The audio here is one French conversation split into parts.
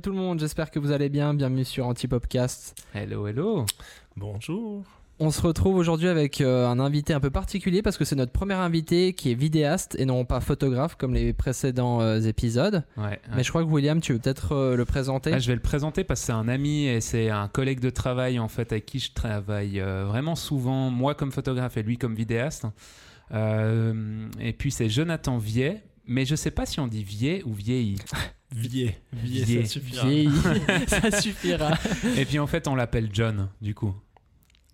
Hello tout le monde, j'espère que vous allez bien. Bienvenue sur Antipopcast. Hello, hello. Bonjour. On se retrouve aujourd'hui avec euh, un invité un peu particulier parce que c'est notre premier invité qui est vidéaste et non pas photographe comme les précédents euh, épisodes. Ouais, ouais. Mais je crois que William, tu veux peut-être euh, le présenter. Ah, je vais le présenter parce que c'est un ami et c'est un collègue de travail en fait avec qui je travaille euh, vraiment souvent, moi comme photographe et lui comme vidéaste. Euh, et puis c'est Jonathan Viet, mais je sais pas si on dit Viet ou vieilli. Vier. Vier, Vier. ça suffira. Ça suffira. et puis en fait on l'appelle John du coup.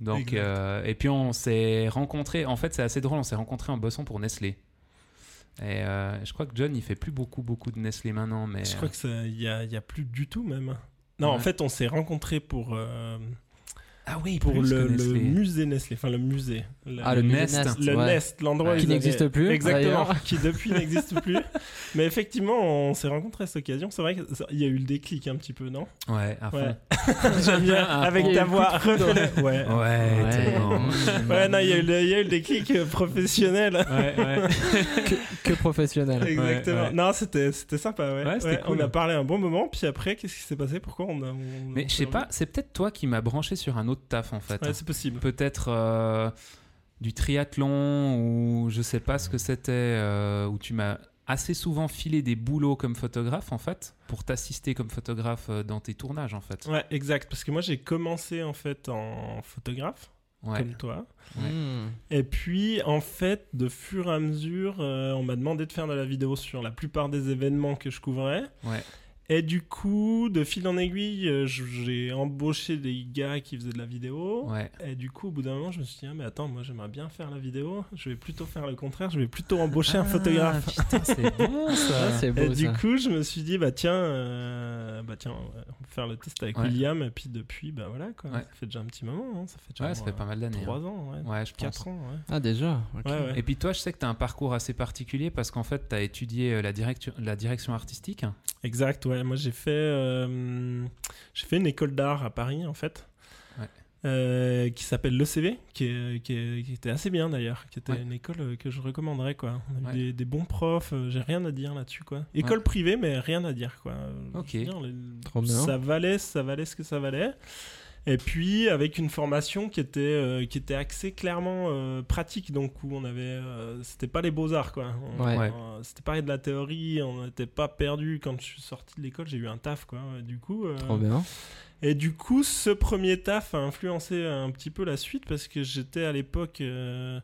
Donc euh, et puis on s'est rencontrés. En fait c'est assez drôle, on s'est rencontrés en bossant pour Nestlé. Et euh, je crois que John il fait plus beaucoup beaucoup de Nestlé maintenant, mais Je crois que ça, il y a, y a plus du tout même. Non, en fait, on s'est rencontrés pour euh, ah oui pour le, musée Nestlé, enfin le musée. Le, Ah, le, Nest. Nest, le ouais. Nest, l'endroit Ouais. Qui n'existe avaient- plus, Exactement, qui depuis n'existe plus. Mais effectivement, on s'est rencontrés à cette occasion. C'est vrai qu'il y a eu le déclic un petit peu, non? Ouais, à fond. Ouais. J'aime bien, avec ta voix. Ouais. Ouais, Ouais. non, il y, a eu le- il y a eu le déclic professionnel. Ouais, ouais. que, que professionnel. Exactement. ouais. Non, c'était c'était sympa, ouais. Ouais, c'était cool. On a parlé un bon moment, puis après, qu'est-ce qui s'est passé? Pourquoi on a. on- Mais je sais pas, c'est peut-être toi qui m'as branché sur un autre taf en fait. Ouais, c'est possible. peut-être euh, du triathlon ou je sais pas ce que c'était, euh, où tu m'as assez souvent filé des boulots comme photographe en fait, pour t'assister comme photographe euh, dans tes tournages en fait. Ouais, exact. Parce que moi, j'ai commencé en fait en photographe, Ouais. comme toi. Ouais. Et puis, en fait, de fur et à mesure, euh, on m'a demandé de faire de la vidéo sur la plupart des événements que je couvrais. Ouais. Et du coup, de fil en aiguille, euh, j'ai embauché des gars qui faisaient de la vidéo. Ouais. Et du coup, au bout d'un moment, je me suis dit, ah, mais attends, moi j'aimerais bien faire la vidéo. Je vais plutôt faire le contraire. Je vais plutôt embaucher un photographe. Ah, Putain, c'est bon Ah, ça. c'est Et beau du ça. coup, je me suis dit, bah tiens, euh, bah tiens, on peut faire le test avec Ouais. William. Et puis depuis, bah voilà, quoi. Ouais. Ça fait déjà un petit moment. hein. Ça fait déjà Ouais, ça fait pas mal d'années. 3 hein. ans, ouais. Ouais, je pense. 4 ans, ouais. Ah déjà. ok. Ouais, ouais. Et puis toi, je sais que tu as un parcours assez particulier parce qu'en fait, tu as étudié euh, la, direction la direction artistique. Exact, ouais. Moi, j'ai fait, euh, j'ai fait une école d'art à Paris, en fait. Ouais. Euh, qui s'appelle l'ECV, qui, est- qui, est- qui était assez bien d'ailleurs, qui était Ouais. une école euh, que je recommanderais quoi. On a eu Ouais. des, des bons profs, j'ai rien à dire là-dessus quoi. École privée mais rien à dire quoi. Ok. dire, les- Trop bien. Ça valait, ça valait ce que ça valait. Et puis avec une formation qui était euh, qui était axée clairement euh, pratique donc où on avait euh, c'était pas les beaux arts quoi. On- Ouais. Ouais. euh, c'était pas de la théorie, on n'était pas perdu quand je suis sorti de l'école, j'ai eu un taf quoi. Du coup euh, Trop bien. et du coup, ce premier taf a influencé un petit peu la suite parce que j'étais à l'époque, euh,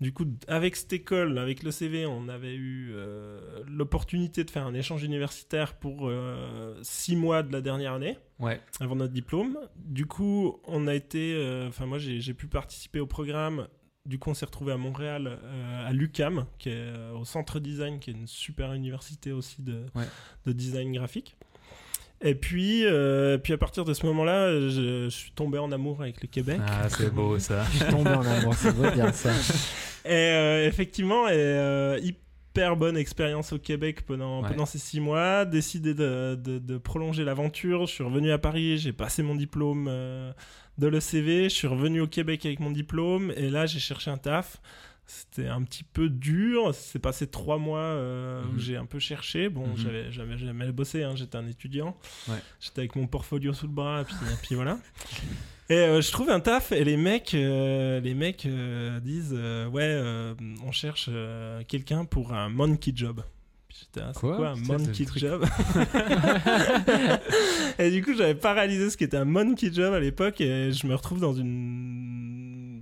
du coup, avec cette école, avec le CV, on avait eu euh, l'opportunité de faire un échange universitaire pour euh, six mois de la dernière année Ouais. avant notre diplôme. Du coup, on a été, euh, enfin moi j'ai pu participer au programme. Du coup, on s'est retrouvé à Montréal, à l'UCAM, qui est au Centre Design, qui est une super université aussi de, Ouais. de design graphique. Et puis, euh, puis à partir de ce moment-là, je, je suis tombé en amour avec le Québec. Ah, c'est beau ça. Je suis tombé en amour, c'est beau dire ça. Et euh, effectivement, et, euh, hyper bonne expérience au Québec pendant, Ouais. pendant ces six mois. Décidé de, de- de prolonger l'aventure. Je suis revenu à Paris, j'ai passé mon diplôme euh, de l'ECV. Je suis revenu au Québec avec mon diplôme. Et là, j'ai cherché un taf. C'était un petit peu dur. C'est passé trois mois euh, où Mhm. j'ai un peu cherché. Bon, Mhm. j'avais jamais bossé. hein, J'étais un étudiant. Ouais. J'étais avec mon portfolio sous le bras. Et puis, et puis voilà. Et euh, je trouve un taf et les mecs, euh, les mecs euh, disent ouais, on cherche quelqu'un pour un monkey job. J'étais ah, c'est Quoi quoi, un monkey job Et du coup, j'avais pas réalisé ce qu'était un monkey job à l'époque et je me retrouve dans une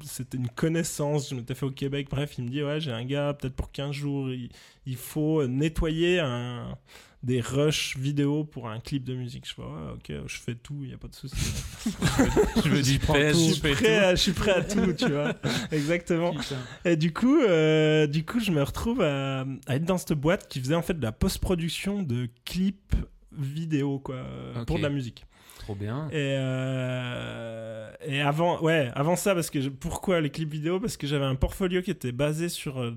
c'était une connaissance, je m'étais fait au Québec, bref, il me dit ouais, j'ai un gars peut-être pour 15 jours, il, il faut nettoyer un des rushs vidéo pour un clip de musique. Je fais ouais, OK, je fais tout, il y a pas de souci. je prends pèse, tout. je, suis prêt à, je suis prêt à tout, tu vois. Exactement. Putain. Et du coup, euh, du coup, je me retrouve à, à être dans cette boîte qui faisait en fait de la post-production de clips vidéo, quoi, euh, pour de la musique. Trop bien. Et, euh, et avant, ouais, avant ça, parce que je- pourquoi les clips vidéo? Parce que j'avais un portfolio qui était basé sur euh,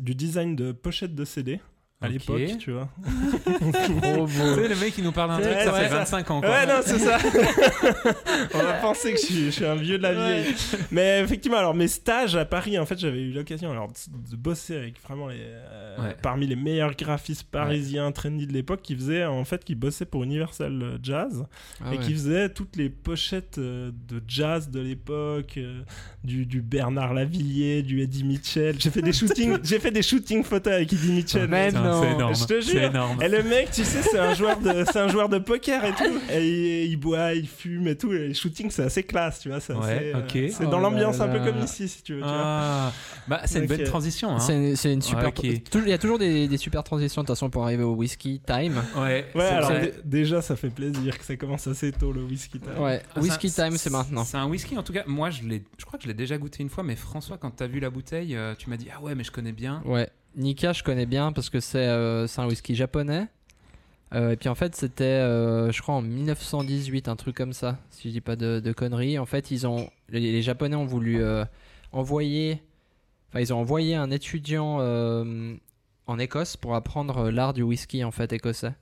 du design de pochettes de CD. À l'époque, tu vois. Trop Tu sais, le mec, il nous parle d'un truc, Ouais, ça ouais, fait ça. 25 ans. Quoi. Ouais, non, c'est ça. On va penser que je suis, je suis un vieux de la vieille. Mais effectivement, alors mes stages à Paris, en fait, j'avais eu l'occasion alors de, de bosser avec vraiment les, euh, Ouais. parmi les meilleurs graphistes parisiens trendy de l'époque, qui faisaient en fait, qui bossaient pour Universal euh, Jazz Ah et ouais. qui faisaient toutes les pochettes euh, de jazz de l'époque, euh, du, du Bernard Lavillier, du Eddie Mitchell. J'ai fait des shootings, j'ai fait des shootings photos avec Eddie Mitchell. Non. C'est énorme. Je te C'est jure. énorme. Et le mec, tu sais, c'est un joueur de, c'est un joueur de poker et tout. Et il, il boit, il fume et tout. Et les shootings, c'est assez classe, tu vois. C'est Ouais, euh, Oh dans l'ambiance un peu comme ici, si tu veux. Ah, bah, c'est une Ok. bonne transition. Hein. C'est une, super. Ouais, Il y a toujours des, des super transitions de toute façon pour arriver au whisky time. Ouais, Ouais, alors déjà, ça fait plaisir que ça commence assez tôt le whisky. time. Ouais, Ah, whisky time c'est maintenant. C'est un whisky, en tout cas. Moi, je, l'ai- je crois que je l'ai déjà goûté une fois, mais François, quand t'as vu la bouteille, euh, tu m'as dit Ah ouais, mais je connais bien. Ouais, Nika je connais bien parce que c'est euh, un whisky japonais. Euh, et puis en fait c'était, euh, je crois en 1918, un truc comme ça, si je dis pas de, conneries. En fait ils ont, les, Japonais ont voulu envoyer, enfin ils ont envoyé un étudiant en Écosse pour apprendre l'art du whisky en fait écossais.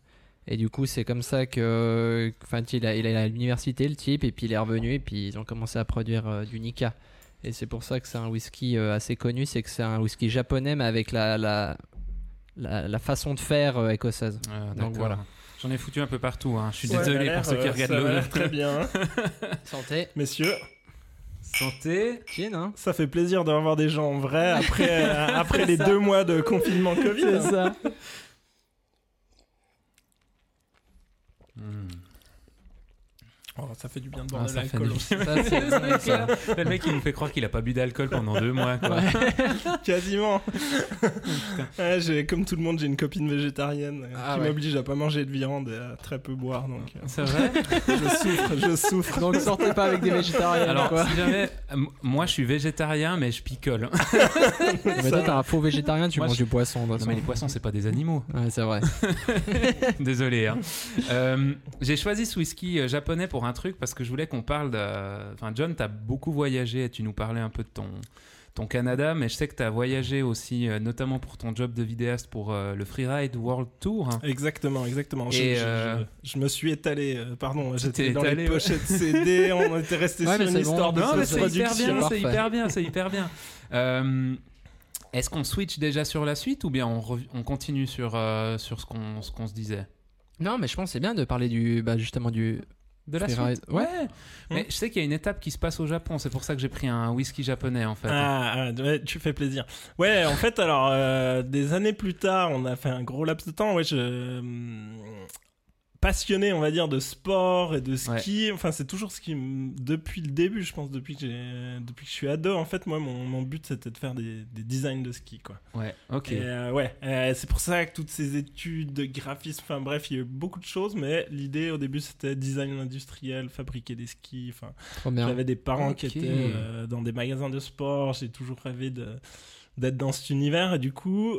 Et du coup c'est comme ça que, enfin il a, il est à l'université le type et puis il est revenu et puis ils ont commencé à produire du Nika. Et c'est pour ça que c'est un whisky euh, assez connu, c'est que c'est un whisky japonais mais avec la, la, la, la façon de faire euh, écossaise. Ah, Donc voilà. J'en ai foutu un peu partout. Hein. Je suis Ouais, désolé pour ceux qui euh, regardent ça le. très bien. hein. Santé. Messieurs, Santé. Hein ça fait plaisir de revoir des gens en vrai après, euh, après les deux mois de confinement Covid. ça. Oh, ça fait du bien de Ah, boire de l'alcool. du- le mec, il nous fait croire qu'il a pas bu d'alcool pendant deux mois. Quoi. Quasiment. Ouais, j'ai- comme tout le monde, j'ai une copine végétarienne euh, Ah qui ouais. m'oblige à pas manger de viande et à très peu boire. Donc euh, C'est vrai je souffre, je souffre. Donc sortez pas avec des végétariens. Alors, quoi. si jamais. euh, m- moi, je suis végétarien, mais je picole. Mais toi, t'es un faux végétarien, tu Moi, manges je- du poisson. Non, mais les poissons, c'est pas des animaux. Ouais, c'est vrai. Désolé. hein. Euh, J'ai choisi ce whisky euh, japonais pour un truc parce que je voulais qu'on parle de. Enfin, John, t'as beaucoup voyagé et tu nous parlais un peu de ton, ton Canada, mais je sais que t'as voyagé aussi, euh, notamment pour ton job de vidéaste pour euh, le Freeride World Tour. Exactement, exactement. Je, Et, je- euh, je- je me suis étalé, euh, pardon, j'étais dans étalé, les ouais. pochettes CD, on était resté Ouais, sur une c'est bon. histoire de Non, mais c'est hyper bien, c'est hyper bien, c'est hyper bien. Euh, Est-ce qu'on switch déjà sur la suite ou bien on, continue sur, euh, sur ce qu'on ce qu'on se disait? Non, mais je pense que c'est bien de parler du, bah, justement du. De la suite ouais. Mais je sais qu'il y a une étape qui se passe au Japon, c'est pour ça que j'ai pris un whisky japonais en fait. Ah, ah, ouais, tu fais plaisir. Ouais, en fait, alors, euh, des années plus tard, on a fait un gros laps de temps. Ouais, je. Passionné, on va dire, de sport et de ski. Enfin, c'est toujours ce qui. Depuis le début, je pense, depuis que, j'ai... depuis que je suis ado, en fait, moi, mon, mon but, c'était de faire des, des designs de ski, quoi. Ouais, ok. Et, euh, ouais, euh, c'est pour ça que toutes ces études de graphisme, enfin bref, il y a eu beaucoup de choses, mais l'idée au début c'était design industriel, fabriquer des skis. Enfin, j'avais des parents qui étaient euh, dans des magasins de sport. J'ai toujours rêvé de d'être dans cet univers et du coup,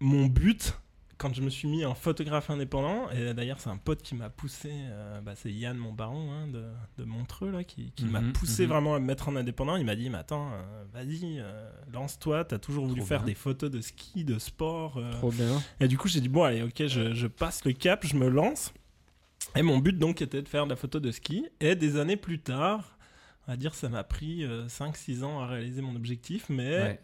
mon but. Quand je me suis mis en photographe indépendant, et d'ailleurs c'est un pote qui m'a poussé, euh, bah, c'est Yann mon baron hein, de, de Montreux là, qui, qui m'a Mhm, poussé mhm. vraiment à me mettre en indépendant. Il m'a dit mais attends, euh, vas-y, euh, lance-toi, t'as toujours voulu Trop faire bien. des photos de ski, de sport. euh. Trop bien. Et du coup j'ai dit bon allez ok je, je passe le cap, je me lance. Et mon but donc était de faire de la photo de ski. Et des années plus tard, on va dire ça m'a pris 5-6 ans à réaliser mon objectif, mais Ouais.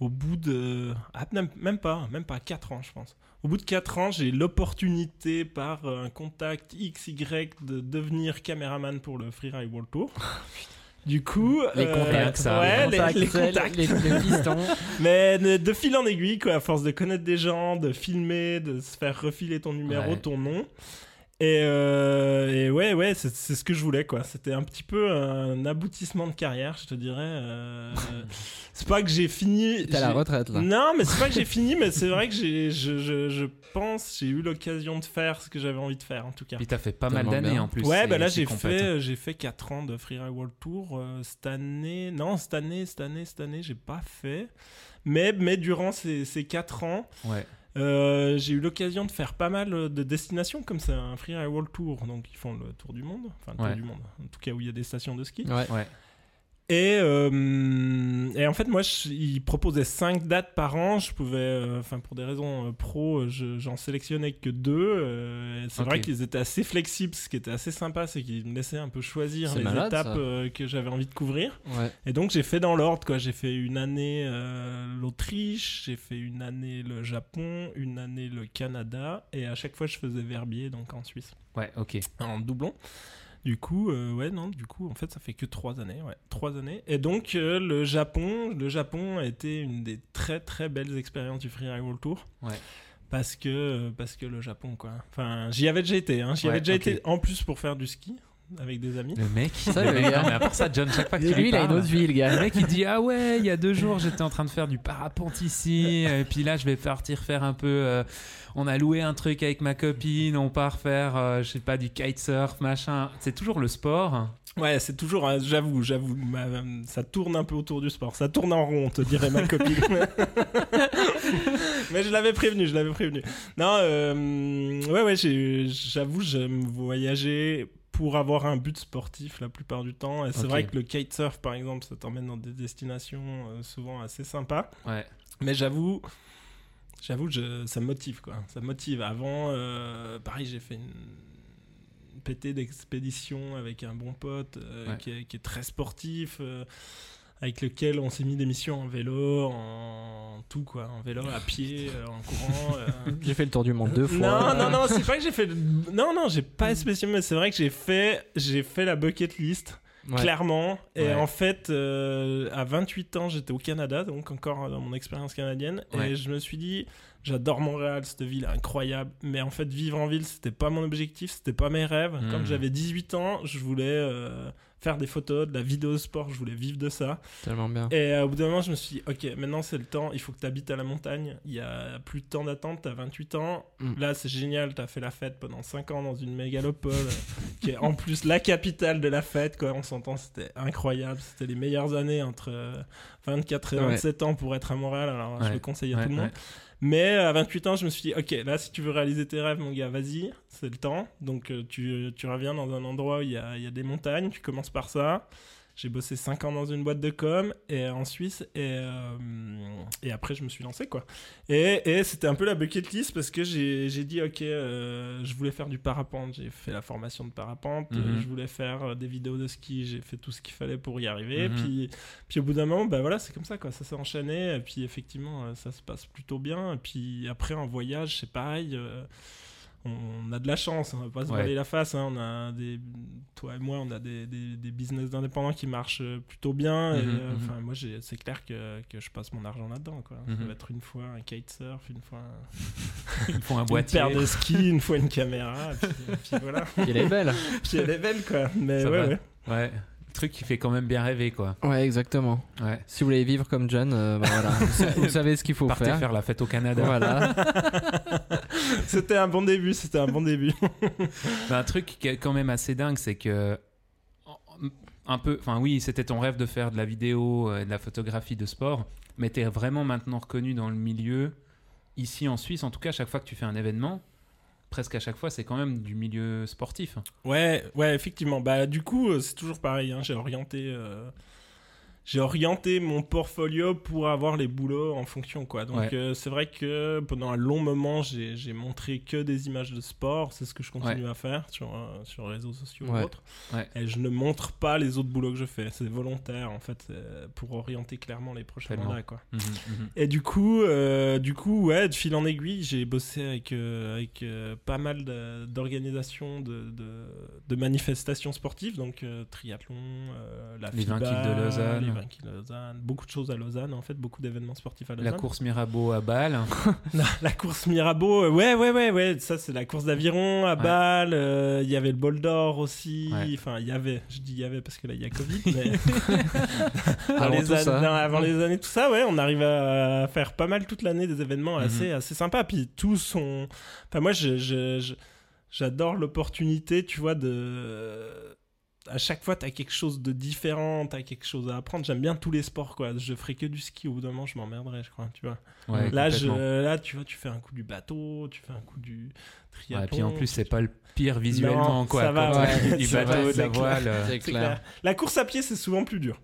au bout de... ah, même, même pas, même pas 4 ans je pense. Au bout de 4 ans, j'ai l'opportunité par euh, un contact XY de devenir caméraman pour le Freeride World Tour. Du coup, Les euh, contacts, ça, ouais, les les, les contacts, contacts. les, les pistons. Mais de, de fil en aiguille, quoi, à force de connaître des gens, de filmer, de se faire refiler ton numéro, Ouais. ton nom. Et, euh, et ouais, ouais, c'est c'est ce que je voulais, quoi. C'était un petit peu un aboutissement de carrière, je te dirais. euh, c'est pas que j'ai fini. T'es à la retraite là. Non, mais c'est pas que j'ai fini, mais c'est vrai que j'ai, je, je, je pense, j'ai eu l'occasion de faire ce que j'avais envie de faire, en tout cas. Puis t'as fait pas mal d'années bien. en plus. Ouais, bah là j'ai fait j'ai fait 4 ans de Freeride World Tour euh, cette année. Non, cette année, cette année, cette année, j'ai pas fait. Mais mais durant ces, ces 4 ans, Ouais. Euh, j'ai eu l'occasion de faire pas mal de destinations comme c'est un Freeride World Tour, donc ils font le tour du monde, enfin le Ouais. tour du monde. En tout cas où il y a des stations de ski. Ouais. Ouais. Et, euh, et en fait, moi, je, il proposait 5 dates par an. Je pouvais, euh, enfin, pour des raisons euh, pro, je- j'en sélectionnais que deux. c'est vrai qu'ils étaient assez flexibles. Ce qui était assez sympa, c'est qu'ils me laissaient un peu choisir les malade, étapes que j'avais envie de couvrir. Ouais. Et donc, j'ai fait dans l'ordre, quoi. J'ai fait une année l'Autriche, j'ai fait une année le Japon, une année le Canada. Et à chaque fois, je faisais Verbier, donc en Suisse Ouais, ok. en doublon. Du coup, euh, ouais, non, du coup, en fait, ça fait que trois années, ouais, trois années. Et donc, euh, le Japon, le Japon a été une des très très belles expériences du Freeride World Tour. Ouais. Parce que, euh, parce que le Japon, quoi. Enfin, j'y avais déjà été, hein. J'y Ouais, avais déjà été en plus pour faire du ski avec des amis. Le mec, Ça, le le mec- non, mais à part ça, John, chaque fois que Et tu lui, lui il a une autre vie, le le gars. mec il dit ah ouais il y a deux jours j'étais en train de faire du parapente ici et puis là je vais partir faire un peu euh, on a loué un truc avec ma copine on part faire euh, je sais pas du kitesurf machin c'est toujours le sport Ouais, c'est toujours, euh, j'avoue, j'avoue, ma- ça tourne un peu autour du sport. Ça tourne en rond, te dirait ma copine. Mais je l'avais prévenu, je l'avais prévenu. Non, euh, ouais, ouais, j'avoue, j'aime voyager pour avoir un but sportif la plupart du temps. Et c'est vrai que le kitesurf, par exemple, ça t'emmène dans des destinations euh, souvent assez sympas. ouais Mais j'avoue, j'avoue, je- ça me motive quoi. Ça me motive. Avant, euh, pareil, j'ai fait une PT d'expédition avec un bon pote euh, Ouais. qui, est, qui est très sportif, euh, avec lequel on s'est mis des missions en vélo, en tout quoi, en vélo, à pied, euh, en courant. euh. J'ai fait le tour du monde deux fois. Non, non, non, c'est pas que j'ai fait. Non, non, j'ai pas spécialement, mais c'est vrai que j'ai fait, j'ai fait la bucket list Ouais. clairement. Et Ouais. en fait, euh, à 28 ans, j'étais au Canada, donc encore dans mon expérience canadienne. Ouais. Et je me suis dit, j'adore Montréal, cette ville incroyable. Mais en fait, vivre en ville, c'était pas mon objectif, c'était pas mes rêves. Mhm. Comme j'avais 18 ans, je voulais euh, faire des photos, de la vidéo sport, je voulais vivre de ça. Tellement bien. Et euh, au bout d'un moment, je me suis dit, ok, maintenant c'est le temps, il faut que tu habites à la montagne. Il y a plus de temps d'attente, tu as 28 ans. Mm. Là, c'est génial, tu as fait la fête pendant 5 ans dans une mégalopole, euh, qui est en plus la capitale de la fête. Quoi. On s'entend, c'était incroyable. C'était les meilleures années entre euh, 24 et Ouais. 27 ans pour être à Montréal. Alors, je Ouais. le conseille à Ouais, tout le monde. Mais à 28 ans, je me suis dit, ok, là, si tu veux réaliser tes rêves, mon gars, vas-y, c'est le temps. Donc, euh, tu, tu reviens dans un endroit où il y a, il y a des montagnes, tu commences par ça. J'ai bossé 5 ans dans une boîte de com et en Suisse et, euh, et après je me suis lancé quoi. Et, et c'était un peu la bucket list parce que j'ai dit ok euh, je voulais faire du parapente, j'ai fait la formation de parapente, Mhm. je voulais faire euh, des vidéos de ski, j'ai fait tout ce qu'il fallait pour y arriver. Mhm. Puis, puis au bout d'un moment bah voilà c'est comme ça quoi, ça s'est enchaîné et puis effectivement ça se passe plutôt bien. Et puis après en voyage c'est pareil. euh, on a de la chance, on va pas se Ouais. voiler la face. hein, On a des, toi et moi, on a des, des, des business indépendants qui marchent euh, plutôt bien. et, Mhm, euh, mhm. enfin, moi, c'est clair que, que je passe mon argent là-dedans. Quoi. Ça Mhm. va être une fois un kitesurf, une fois un- ils font un une paire de ski, une fois une caméra. et puis, et puis voilà. Il est belle. Puis elle est belle, quoi. Mais Ça ouais truc qui fait quand même bien rêver quoi Ouais, exactement. ouais Si vous voulez vivre comme John, euh, bah voilà. vous, sa- vous savez ce qu'il faut partez faire. faire la fête au Canada Voilà. C'était un bon début, c'était un bon début. Mais un truc qui est quand même assez dingue, c'est que un peu, enfin oui, c'était ton rêve de faire de la vidéo, euh, de la photographie de sport, mais tu es vraiment maintenant reconnu dans le milieu ici en Suisse. En tout cas, à chaque fois que tu fais un événement, presque à chaque fois, c'est quand même du milieu sportif. Ouais, ouais, effectivement. Bah, du coup, euh, c'est toujours pareil. hein, J'ai orienté, euh, j'ai orienté mon portfolio pour avoir les boulots en fonction, quoi. Donc, Ouais. euh, c'est vrai que pendant un long moment, j'ai j'ai montré que des images de sport. C'est ce que je continue à faire sur euh, sur les réseaux sociaux Ouais. ou autres. Et je ne montre pas les autres boulots que je fais. C'est volontaire, en fait, c'est pour orienter clairement les prochains mandats, quoi. Mhm, mhm. Et du coup, euh, du coup, ouais, de fil en aiguille, j'ai bossé avec, euh, avec euh, pas mal d'organisations de, de, de manifestations sportives, donc euh, triathlon, euh, la Les 20 FIBA, kills de Lausanne. Les 20 kills de Lausanne, beaucoup de choses à Lausanne, en fait, beaucoup d'événements sportifs à La Lausanne. course Mirabeau à Bâle. La, la course Mirabeau, euh, ouais, ouais, ouais, ouais, ça c'est la course d'aviron à Ouais. Bâle, euh, il y avait le bol d'or aussi, Ouais. enfin, il y avait, je dis il y avait parce que là il y a Covid, mais avant, les années, ça. non, avant les années, tout ça, ouais, on arrive à faire pas mal toute l'année des événements Mhm. assez, assez sympas. Puis tous sont. Enfin, moi, je- je- je- j'adore l'opportunité, tu vois, de. À chaque fois, tu as quelque chose de différent, tu as quelque chose à apprendre. J'aime bien tous les sports, quoi. Je ferai que du ski, au bout d'un moment, je m'emmerderais, je crois, tu vois. Ouais, là, je, là, tu vois, tu fais un coup du bateau, tu fais un coup du triathlon. Ouais, et puis en plus, c'est pas le pire visuellement, Non, quoi. ça va, ouais. du bateau, de la voile. euh, clair. clair. La course à pied, c'est souvent plus dur.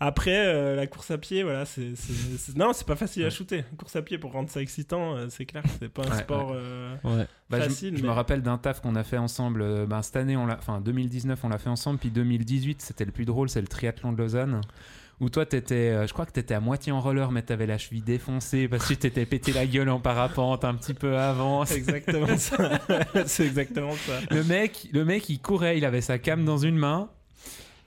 Après, euh, la course à pied, voilà, c'est. c'est- c'est- Non, c'est pas facile à shooter. La course à pied, pour rendre ça excitant, euh, c'est clair que c'est pas un Ouais, sport. euh, Ouais. Bah, je- Facile, je, mais- me rappelle d'un taf qu'on a fait ensemble. euh, ben, cette année, on l'a, enfin 2019, on l'a fait ensemble. Puis 2018, c'était le plus drôle, c'est le triathlon de Lausanne. Où toi, t'étais, je crois que t'étais à moitié en roller, mais t'avais la cheville défoncée parce que tu t'étais pété la gueule en parapente un petit peu avant. C'est exactement ça. c'est exactement ça. Le mec, le mec, il courait, il avait sa cam dans une main.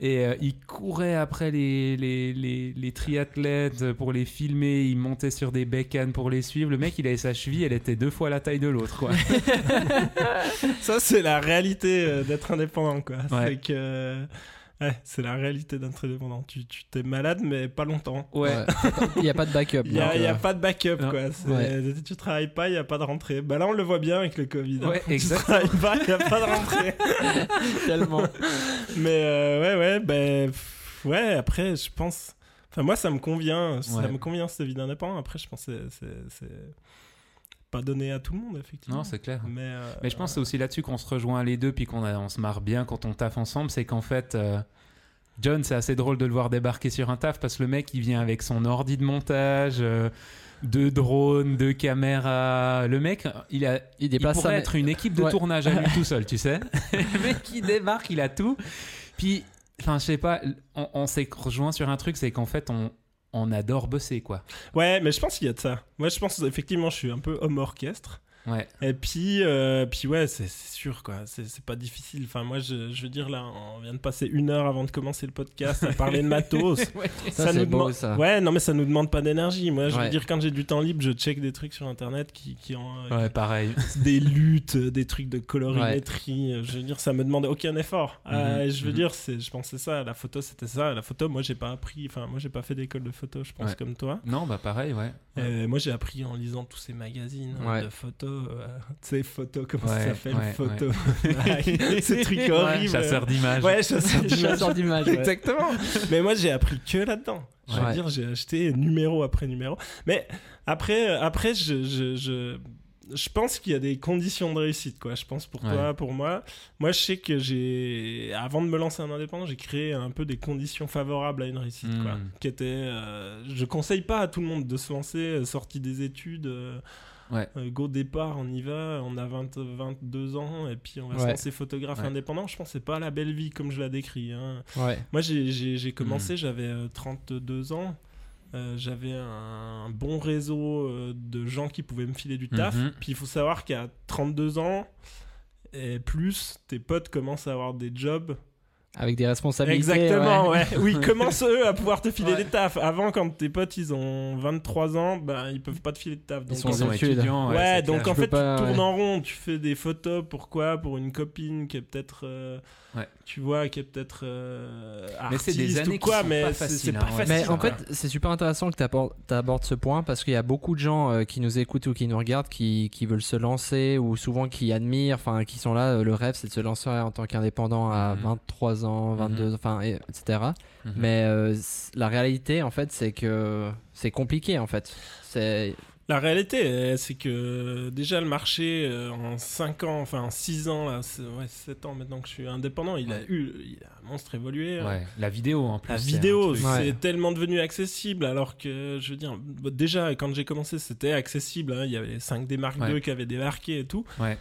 Et euh, il courait après les, les, les, les triathlètes pour les filmer, il montait sur des bécanes pour les suivre. Le mec, il avait sa cheville, elle était deux fois la taille de l'autre. quoi. Ça, c'est la réalité euh, d'être indépendant, quoi. Ouais. C'est que. Ouais, c'est la réalité d'être indépendant. Tu, tu t'es malade, mais pas longtemps. Ouais. Il n'y a pas de backup. Il n'y a, euh, pas de backup, Non. quoi. Ouais. Tu travailles pas, il n'y a pas de rentrée. Bah là, on le voit bien avec le Covid. hein. Ouais, Tu exactement. travailles pas, il n'y a pas de rentrée. Tellement. Mais euh, ouais, ouais, ben. pff, ouais, après, je pense. Enfin, moi, ça me convient. Ça me convient, cette vie d'indépendant. Après, je pense que c'est- c'est. c'est pas donné à tout le monde, effectivement. Non, c'est clair. Mais, euh, Mais je pense que c'est aussi là-dessus qu'on se rejoint les deux, puis qu'on a- on se marre bien quand on taffe ensemble. C'est qu'en fait, euh, John, c'est assez drôle de le voir débarquer sur un taf parce que le mec, il vient avec son ordi de montage, euh, deux drones, deux caméras. Le mec, il, a, Il il déplace pourrait ça. mais- être une équipe de Ouais. tournage à lui tout seul, tu sais. le mec, il débarque, il a tout. Puis, enfin, je sais pas, on, on s'est rejoint sur un truc, c'est qu'en fait, on, on adore bosser, quoi. Ouais, mais je pense qu'il y a de ça. Moi, je pense effectivement, je suis un peu homme orchestre. Ouais. Et puis, euh, puis ouais, c'est sûr, quoi. C'est c'est pas difficile. Enfin, moi, je, je veux dire, là, on vient de passer une heure avant de commencer le podcast à parler de matos. Ça, c'est nous beau, demande- ça. Ouais, non, mais ça nous demande pas d'énergie. Moi, je veux dire, quand j'ai du temps libre, je check des trucs sur internet qui, qui ont euh, Ouais, pareil. des luttes, euh, des trucs de colorimétrie. euh, Je veux dire, ça me demande aucun effort. Euh, Mhm, je veux mhm. dire, c'est, je pense que c'est ça. La photo, c'était ça. La photo, moi, j'ai pas appris. Enfin, moi, j'ai pas fait d'école de photo, je pense, Ouais. comme toi. Non, bah pareil, ouais. Euh, moi, j'ai appris en lisant tous ces magazines hein, Ouais. de photos. Euh, tu sais, photos, comment ça Ouais, s'appelle ouais, Photo. ces trucs horribles. Chasseur d'images. Ouais, chasseur d'images. Chasseur d'images. ouais. Exactement. Mais moi, j'ai appris que là-dedans. Je veux Ouais. dire, j'ai acheté numéro après numéro. Mais après, euh, après je, je, je, je pense qu'il y a des conditions de réussite, quoi. Je pense pour toi, Ouais. pour moi. Moi, je sais que j'ai, avant de me lancer en indépendant, j'ai créé un peu des conditions favorables à une réussite, quoi. Mm. Qui étaient, euh, je conseille pas à tout le monde de se lancer, euh, sorti des études. euh, Ouais. euh, go départ, on y va, on a 20, 22 ans et puis on va se Ouais. lancer photographe Ouais. indépendant. Je pense que c'est pas la belle vie comme je la décris. hein. Moi, j'ai- j'ai Hmm. commencé, j'avais euh, 32 ans. Euh, j'avais un, bon réseau euh, de gens qui pouvaient me filer du taf. Mhm. Puis il faut savoir qu'à 32 ans et plus, tes potes commencent à avoir des jobs. Avec des responsabilités. Exactement, ouais. ouais. Oui, commencent eux à pouvoir te filer Ouais. des tafs. Avant, quand tes potes ils ont 23 ans, ben ils peuvent pas te filer de taf. Donc, sont Ils sont étudiants. Ouais, c'est donc clair. en fait, pas, tu tournes ouais. en rond, tu fais des photos, pourquoi? Pour une copine qui est peut-être. euh, Ouais. Tu vois, qui est peut-être. euh, Mais c'est des artiste années ou quoi, qui sont mais pas hein, facile. Mais en fait, c'est super intéressant que tu abordes ce point parce qu'il y a beaucoup de gens euh, qui nous écoutent ou qui nous regardent qui, qui veulent se lancer ou souvent qui admirent, enfin qui sont là. euh, le rêve, c'est de se lancer en tant qu'indépendant à Mhm. 23 ans, 22, enfin, et- etc. Mhm. Mais euh, la réalité, en fait, c'est que c'est compliqué, en fait. C'est La réalité, euh, c'est que déjà le marché euh, en 5 ans, enfin en 6 ans, là, c'est- ouais, 7 ans maintenant que je suis indépendant, il a eu, il a un monstre évolué. hein. Ouais, la vidéo en plus. La vidéo, c'est Ouais. tellement devenu accessible alors que, je veux dire, bah, déjà quand j'ai commencé, c'était accessible. hein, Il y avait les 5D Mark Ouais. II qui avaient débarqué et tout. Ouais.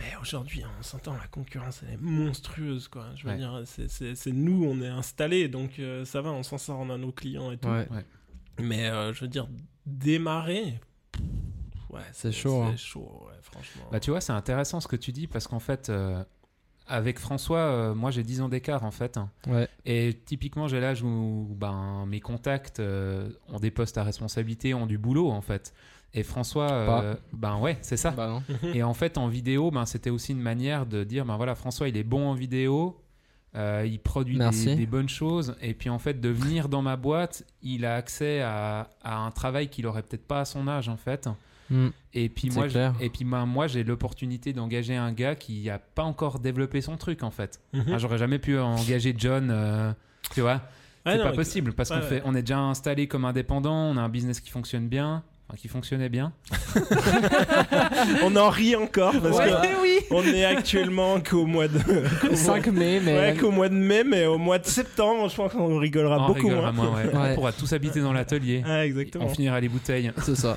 Mais aujourd'hui, on s'entend, la concurrence, elle est monstrueuse, quoi. Je veux Ouais. dire, c'est- nous, on est installés, donc euh, ça va, on s'en sort, on a nos clients et tout. ouais. Mais euh, je veux dire, démarrer, ouais, C'est chaud, C'est hein. chaud, ouais, franchement. Bah, tu vois, c'est intéressant ce que tu dis parce qu'en fait, euh, avec François, euh, moi j'ai 10 ans d'écart en fait. ouais. Et typiquement, j'ai l'âge où ben, mes contacts euh, ont des postes à responsabilité, ont du boulot en fait. Et François, euh, ben ouais, c'est ça. Bah. Et en fait, en vidéo, ben, c'était aussi une manière de dire, ben voilà, François, il est bon en vidéo, euh, il produit des, des bonnes choses, et puis en fait, de venir dans ma boîte, il a accès à, à un travail qu'il aurait peut-être pas à son âge, en fait. Hmm. Et puis moi, et puis ben, moi, j'ai l'opportunité d'engager un gars qui n'a pas encore développé son truc, en fait. Mhm. Enfin, J'aurais jamais pu engager John, euh, tu vois. Ouais, C'est pas possible parce qu'on ouais, fait, ouais. on est déjà installé comme indépendant, on a un business qui fonctionne bien. Enfin, qui fonctionnait bien. On en rit encore parce Ouais, que oui. on est actuellement qu'au mois de qu'au 5 mai, mais. ouais, qu'au mois de mai, mais au mois de septembre, je pense qu'on rigolera On beaucoup rigolera moins. moins, ouais. Ouais. On pourra tous habiter dans l'atelier. Ah, exactement. On finira les bouteilles. C'est ça.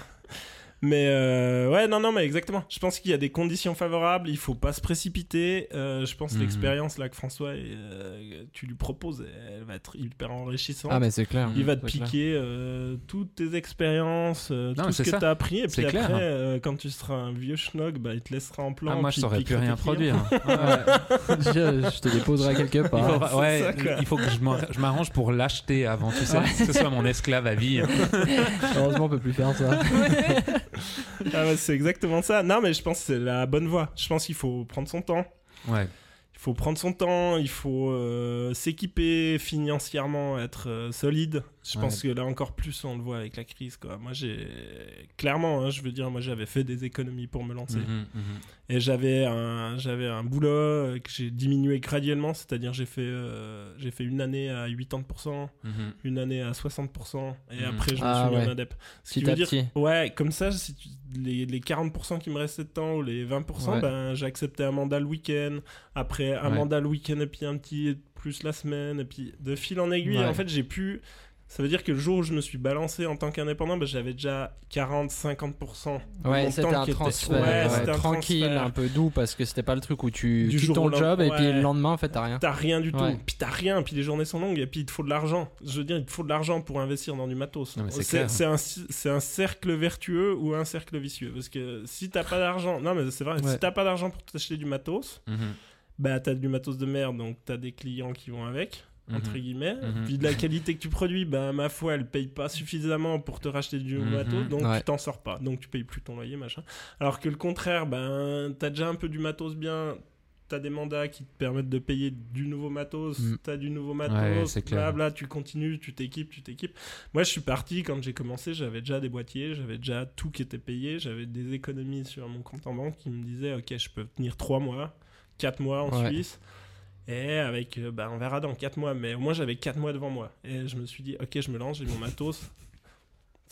Mais euh, ouais, non, non, mais exactement. Je pense qu'il y a des conditions favorables. Il faut pas se précipiter. Euh, je pense que Mhm. l'expérience là que François, euh, tu lui proposes, elle va être hyper enrichissante. Ah, mais c'est clair. Il va te piquer euh, toutes tes expériences, euh, Non, tout ce que tu as appris. Et C'est puis clair. après, euh, quand tu seras un vieux schnock, bah, il te laissera en plan. Ah, moi, je il saurais plus rien produire. Ouais. je, je te déposerai quelque Il, part. faudra- c'est ouais, ça, il faut que je m'arrange pour l'acheter avant, tu sais, Ouais. que ce soit mon esclave à vie. Heureusement, on peut plus faire ça. Ah ouais, c'est exactement ça. Non, mais je pense que c'est la bonne voie. Je pense qu'il faut prendre son temps. Ouais. Il faut prendre son temps, il faut euh, s'équiper financièrement, être euh, solide. Je Ouais. pense que là encore plus, on le voit avec la crise. Quoi. Moi, j'ai clairement, hein, je veux dire, moi j'avais fait des économies pour me lancer. Mhm, mhm. Et j'avais un, j'avais un boulot euh, que j'ai diminué graduellement, c'est-à-dire j'ai fait, euh, j'ai fait une année à 80%, Mhm. une année à 60%, et après je me Ah suis mis ouais. en adep. Ce qui veut dire, petit. ouais, comme ça, si tu- les, les 40% qui me restaient de temps ou les 20%, Ouais. ben, j'ai accepté un mandat le week-end, après un Ouais. mandat le week-end, et puis un petit plus la semaine, et puis de fil en aiguille, Ouais. en fait, j'ai pu. Ça veut dire que le jour où je me suis balancé en tant qu'indépendant, ben, j'avais déjà 40-50%. de Ouais, mon c'était temps un qui était- transfert Ouais, ouais, c'était un tranquille, transfert. un peu doux, parce que c'était pas le truc où tu Du quittes ton job et puis le lendemain, en fait, t'as rien. T'as rien du tout. Puis t'as rien. Puis les journées sont longues. Et puis il te faut de l'argent. Je veux dire, il te faut de l'argent pour investir dans du matos. C'est un, cercle vertueux ou un cercle vicieux? Parce que si t'as pas d'argent, non mais c'est vrai, si t'as pas d'argent pour t'acheter du matos, Mhm. bah t'as du matos de merde. Donc t'as des clients qui vont avec. Entre Mhm. guillemets, Mhm. puis de la qualité que tu produis, bah ma foi, elle paye pas suffisamment pour te racheter du Mhm. matos, donc Ouais. tu t'en sors pas, donc tu payes plus ton loyer, machin. Alors que le contraire, ben t'as déjà un peu du matos bien, t'as des mandats qui te permettent de payer du nouveau matos, Mm. t'as du nouveau Ouais, matos, clair. blabla, tu continues, tu t'équipes, tu t'équipes. Moi, je suis parti quand j'ai commencé, j'avais déjà des boîtiers, j'avais déjà tout qui était payé, j'avais des économies sur mon compte en banque qui me disaient, ok, je peux tenir 3 mois, 4 mois en Ouais. Suisse. Et avec, euh, bah, on verra dans 4 mois, mais au moins j'avais 4 mois devant moi. Et je me suis dit, ok, je me lance, j'ai mon matos.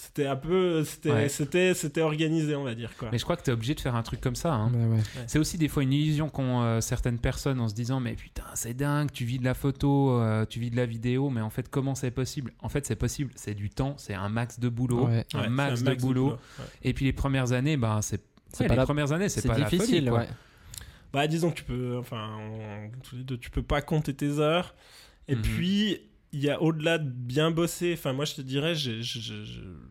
C'était un peu, c'était, Ouais. c'était, c'était organisé, on va dire quoi. Mais je crois que tu es obligé de faire un truc comme ça. hein. Ouais, ouais. C'est aussi des fois une illusion qu'ont euh, certaines personnes en se disant mais putain c'est dingue, tu vis de la photo, euh, tu vis de la vidéo, mais en fait comment c'est possible? En fait c'est possible, c'est du temps, c'est un max de boulot, Ouais. un max, de boulot. Ouais. Et puis les premières années, ben c'est pas les la- premières années c'est C'est pas la folie, difficile, quoi. Bah, disons que tu peux, enfin, tous les deux, tu peux pas compter tes heures. Et Mhm. puis, il y a au-delà de bien bosser, enfin, moi je te dirais, je, je-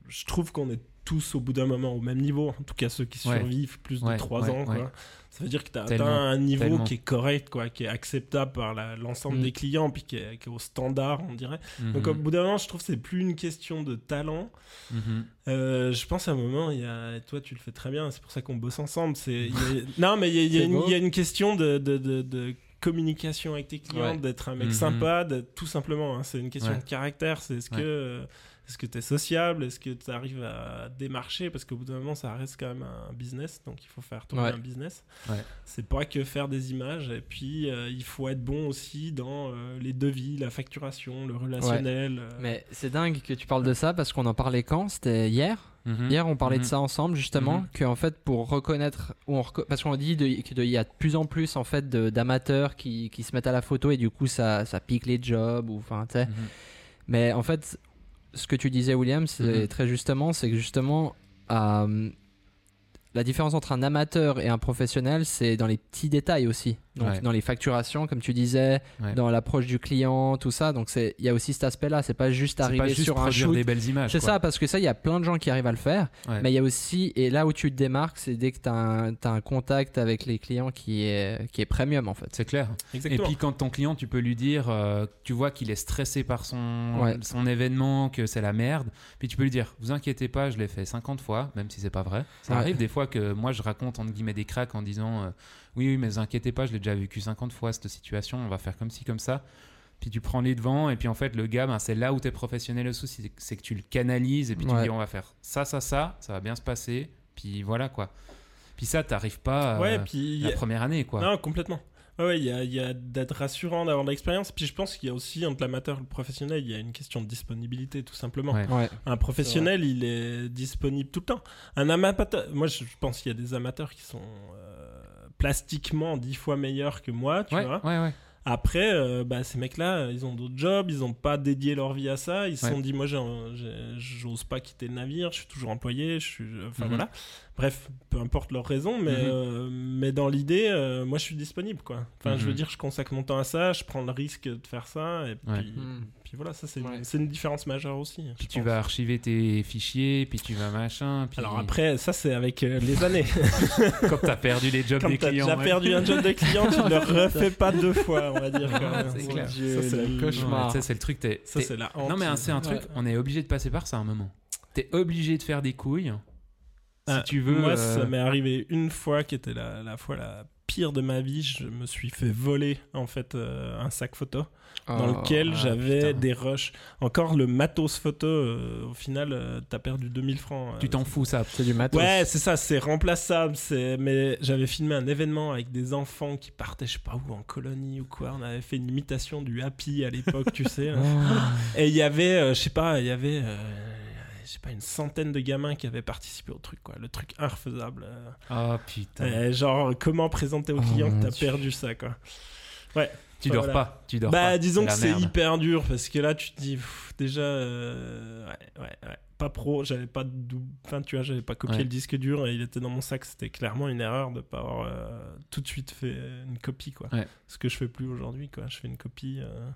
je trouve qu'on est tous au bout d'un moment au même niveau, en tout cas ceux qui Ouais. survivent plus de Ouais, 3 ouais, ans, quoi. Ça veut dire que tu as Tellement, atteint un niveau tellement. qui est correct, quoi, qui est acceptable par l'ensemble Mm. des clients, puis qui est, qui est au standard, on dirait. Mhm. Donc, au bout d'un moment, je trouve que c'est plus une question de talent. Mhm. Euh, je pense à un moment, il y a, toi tu le fais très bien, c'est pour ça qu'on bosse ensemble. C'est, a- non, mais il y a, il y une, beau. il y a une question de, de, de- de communication avec tes clients, d'être un mec Mhm. sympa, tout simplement. hein. c'est une question de caractère. C'est Ouais. que euh, est-ce que tu es sociable? Est-ce que tu arrives à démarcher? Parce qu'au bout d'un moment, ça reste quand même un business, donc il faut faire tourner Ouais. un business. Ouais. C'est pas que faire des images, et puis euh, il faut être bon aussi dans euh, les devis, la facturation, le relationnel. euh, Mais c'est dingue que tu parles de ça parce qu'on en parlait quand? C'était hier? Mhm. Hier, on parlait de Mhm. ça ensemble justement, Mhm. que en fait pour reconnaître, ou on reco- parce qu'on dit qu'il y a de plus en plus en fait d'amateurs qui, qui se mettent à la photo et du coup ça, ça pique les jobs ou enfin tu sais. Mhm. Mais en fait, ce que tu disais William, c'est Mhm. très justement, c'est que justement euh, la différence entre un amateur et un professionnel, c'est dans les petits détails aussi. Donc Ouais. dans les facturations, comme tu disais, Ouais. dans l'approche du client, tout ça. Donc il y a aussi cet aspect-là. C'est pas juste arriver pas juste sur un produire shoot. des belles images. C'est ça, parce que ça, il y a plein de gens qui arrivent à le faire. Ouais. Mais il y a aussi, et là où tu te démarques, c'est dès que tu as, un contact avec les clients qui est, qui est premium en fait. C'est clair. Exactement. Et puis quand ton client, tu peux lui dire, euh, tu vois qu'il est stressé par son, Ouais. son événement, que c'est la merde, puis tu peux lui dire, vous inquiétez pas, je l'ai fait 50 fois, même si c'est pas vrai. Ça Ouais. arrive des fois que moi je raconte entre guillemets des cracks en disant, euh, oui oui mais vous inquiétez pas, je l'ai déjà vécu 50 fois cette situation, on va faire comme ci comme ça. Puis tu prends les devants et puis en fait le gars, ben, c'est là où tu es professionnel aussi, c'est- c'est que tu le canalises et puis tu Ouais. dis on va faire ça ça ça, ça va bien se passer, puis voilà quoi. Puis ça t'arrives pas euh, ouais, puis la première année quoi. Non, complètement. Ouais, il y a, il y a d'être rassurant d'avoir de l'expérience. Puis je pense qu'il y a aussi entre l'amateur et le professionnel, il y a une question de disponibilité tout simplement. Ouais. Ouais. Un professionnel, il est disponible tout le temps. Un amateur, moi je pense qu'il y a des amateurs qui sont euh, plastiquement dix fois meilleurs que moi, tu Ouais, vois. ouais, ouais. Après, euh, bah, ces mecs-là, ils ont d'autres jobs, ils n'ont pas dédié leur vie à ça. Ils se Ouais. sont dit, moi, j'ose pas quitter le navire, je suis toujours employé, je suis, enfin Mhm. voilà. Bref, peu importe leurs raisons, mais, Mhm. euh, mais dans l'idée, euh, moi, je suis disponible, quoi. Enfin, je veux Mhm. dire, je consacre mon temps à ça, je prends le risque de faire ça, et puis, Ouais. Hmm. puis voilà, ça, c'est Ouais. une, différence majeure aussi. Puis tu pense. vas archiver tes fichiers, puis tu vas machin. Puis Alors après, ça, c'est avec euh, les années. quand t'as perdu les jobs Quand des t'as clients. déjà ouais. perdu un job de client, tu ne le refais pas deux fois, on va dire. quand Ah, c'est Ça, clair. Ça, c'est le cauchemar. sais, c'est le truc. t'es- Ça, t'es- c'est la honte. Non, mais c'est un truc, Ouais. on est obligé de passer par ça à un moment. T'es obligé de faire des couilles. Si Ah, tu veux. Moi, euh, ça m'est arrivé une fois qui était la, la fois la pire de ma vie. Je me suis fait voler en fait euh, un sac photo dans Oh, lequel ah, j'avais des rushs. Encore le matos photo. euh, au final, euh, t'as perdu 2000 francs. euh, Tu t'en fous, ça. C'est du matos. Ouais, c'est ça, c'est remplaçable. C'est... Mais j'avais filmé un événement avec des enfants qui partaient, je sais pas où, en colonie ou quoi. On avait fait une imitation du Happy à l'époque, tu sais. Oh. Et il y avait, euh, je sais pas, il y avait, euh, je sais pas, une centaine de gamins qui avaient participé au truc, quoi. Le truc infaisable. euh. Oh putain. Euh, genre, comment présenter au Oh, que t'as Dieu. perdu ça, quoi. Tu dors voilà. pas. Tu dors bah, pas. disons que c'est merde. hyper dur parce que là, tu te dis, pff, déjà, euh, ouais, ouais, ouais, pas pro, j'avais pas de dou- Enfin, tu vois, j'avais pas copié Ouais. le disque dur et il était dans mon sac. C'était clairement une erreur de pas avoir euh, tout de suite fait une copie, quoi. Ouais. Ce que je fais plus aujourd'hui, quoi. Je fais une copie euh,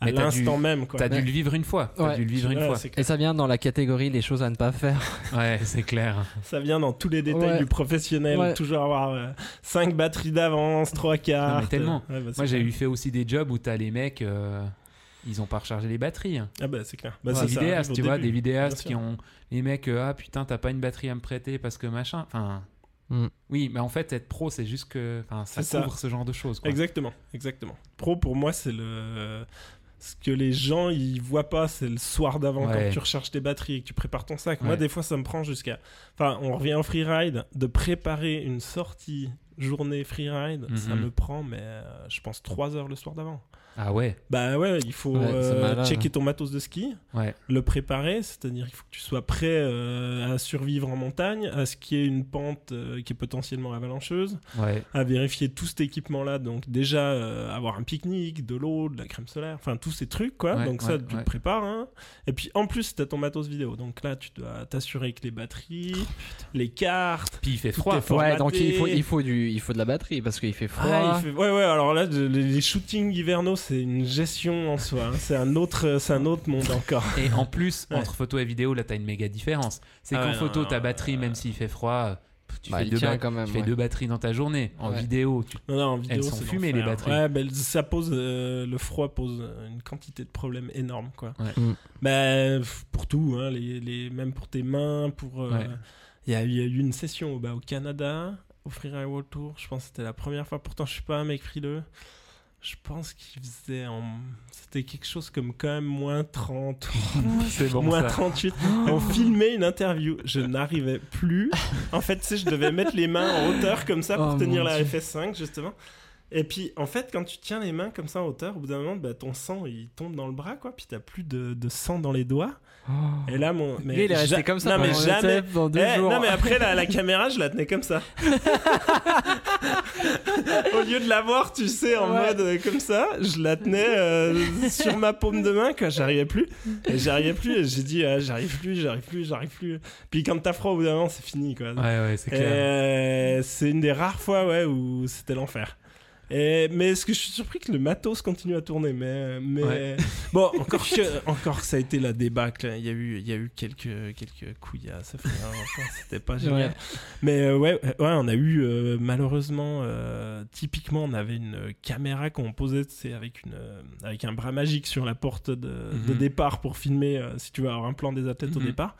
à l'instant même, quoi. T'as dû Ouais. le vivre une fois. T'as Ouais. dû le vivre une Ouais, fois. Et ça vient dans la catégorie les choses à ne pas faire. Ouais, c'est clair. Ça vient dans tous les détails Ouais. du professionnel. Ouais. Toujours avoir 5 batteries d'avance, 3 quarts. Tellement. Ouais, bah, Moi, j'ai eu fait aussi des jobs où t'as les mecs, euh, ils ont pas rechargé les batteries. hein. Ah bah c'est clair. Bah, des ça, ça vidéastes, tu vois, début, des vidéastes qui ont les mecs, euh, ah putain, t'as pas une batterie à me prêter parce que machin. Enfin, Mm. oui, mais en fait, être pro, c'est juste que, ça C'est ça. couvre ce genre de choses. quoi. Exactement, exactement. Pro pour moi c'est le ce que les gens ils voient pas, c'est le soir d'avant Ouais. quand tu recharges tes batteries et que tu prépares ton sac. Moi des fois ça me prend jusqu'à enfin on revient en freeride de préparer une sortie journée freeride, ça Mhm. me prend mais euh, je pense 3 heures le soir d'avant. Ah ouais, Bah ouais, il faut Ouais, euh, checker ton matos de ski, ouais. le préparer, c'est-à-dire qu'il faut que tu sois prêt euh, à survivre en montagne, à skier une pente euh, qui est potentiellement avalancheuse, Ouais, à vérifier tout cet équipement-là. Donc déjà, avoir un pique-nique, de l'eau, de la crème solaire, enfin tous ces trucs, quoi. Donc ça, tu te prépares. hein. Et puis en plus, tu as ton matos vidéo. Donc là, tu dois t'assurer que les batteries, Oh, les cartes... puis il fait froid. Ouais, donc il faut, il, faut du, il faut de la batterie parce qu'il fait froid. Ah, il fait- Ouais, ouais, alors là, les shootings hivernaux, c'est une gestion en soi. hein. C'est un, autre, c'est un autre monde encore. Et en plus, Ouais. entre photo et vidéo, là, t'as une méga différence. C'est Ah qu'en ouais, photo, non, ta batterie, euh, même s'il fait froid, tu Bah, fais, il deux, tient ba- quand même, tu fais ouais. deux batteries dans ta journée. En Ouais. vidéo, tu... Non, non, en vidéo, Elles sont fumées, les batteries. Ouais, ça pose euh, le froid pose une quantité de problèmes énormes, quoi. Ouais. Mm. F- pour tout, hein, les, les, même pour tes mains, pour. euh, Ouais. Il y, a eu- il y a eu une session bah, au Canada, au Freeride World Tour. Je pense que c'était la première fois. Pourtant, je suis pas un mec frileux. Je pense qu'il faisait en. C'était quelque chose comme quand même moins 30, c'est bon moins ça. 38. On filmait une interview. Je n'arrivais plus. En fait, tu sais, je devais mettre les mains en hauteur comme ça pour Oh, tenir la Dieu. FS5, justement. Et puis, en fait, quand tu tiens les mains comme ça en hauteur, au bout d'un moment, bah, ton sang, il tombe dans le bras, quoi. Puis t'as plus de, de sang dans les doigts. Oh. Et là, mon. Mais Lui, il est resté ja- comme ça Non, mais pendant jamais. l'été, pendant deux Eh, jours. non mais après la, la caméra je la tenais comme ça. Au lieu de la voir tu sais en Ouais. mode euh, comme ça, je la tenais euh, sur ma paume de main quand j'arrivais plus. Et j'arrivais plus et j'ai dit ah, j'arrive plus, j'arrive plus, j'arrive plus. Puis quand t'as froid au bout d'un moment c'est fini quoi. Ouais, ouais, c'est clair. euh, c'est une des rares fois ouais où c'était l'enfer. Et, mais est-ce que je suis surpris que le matos continue à tourner Mais, mais Ouais. bon, encore que, encore que ça a été la débâcle. Il y a eu, il y a eu quelques, quelques couilles à se faire. Encore, C'était pas génial. Ouais. Mais euh, ouais, ouais, on a eu euh, malheureusement, euh, typiquement, on avait une caméra qu'on posait, c'est avec une, euh, avec un bras magique sur la porte de, de Mhm. départ pour filmer, euh, si tu veux avoir un plan des athlètes au Mhm. départ.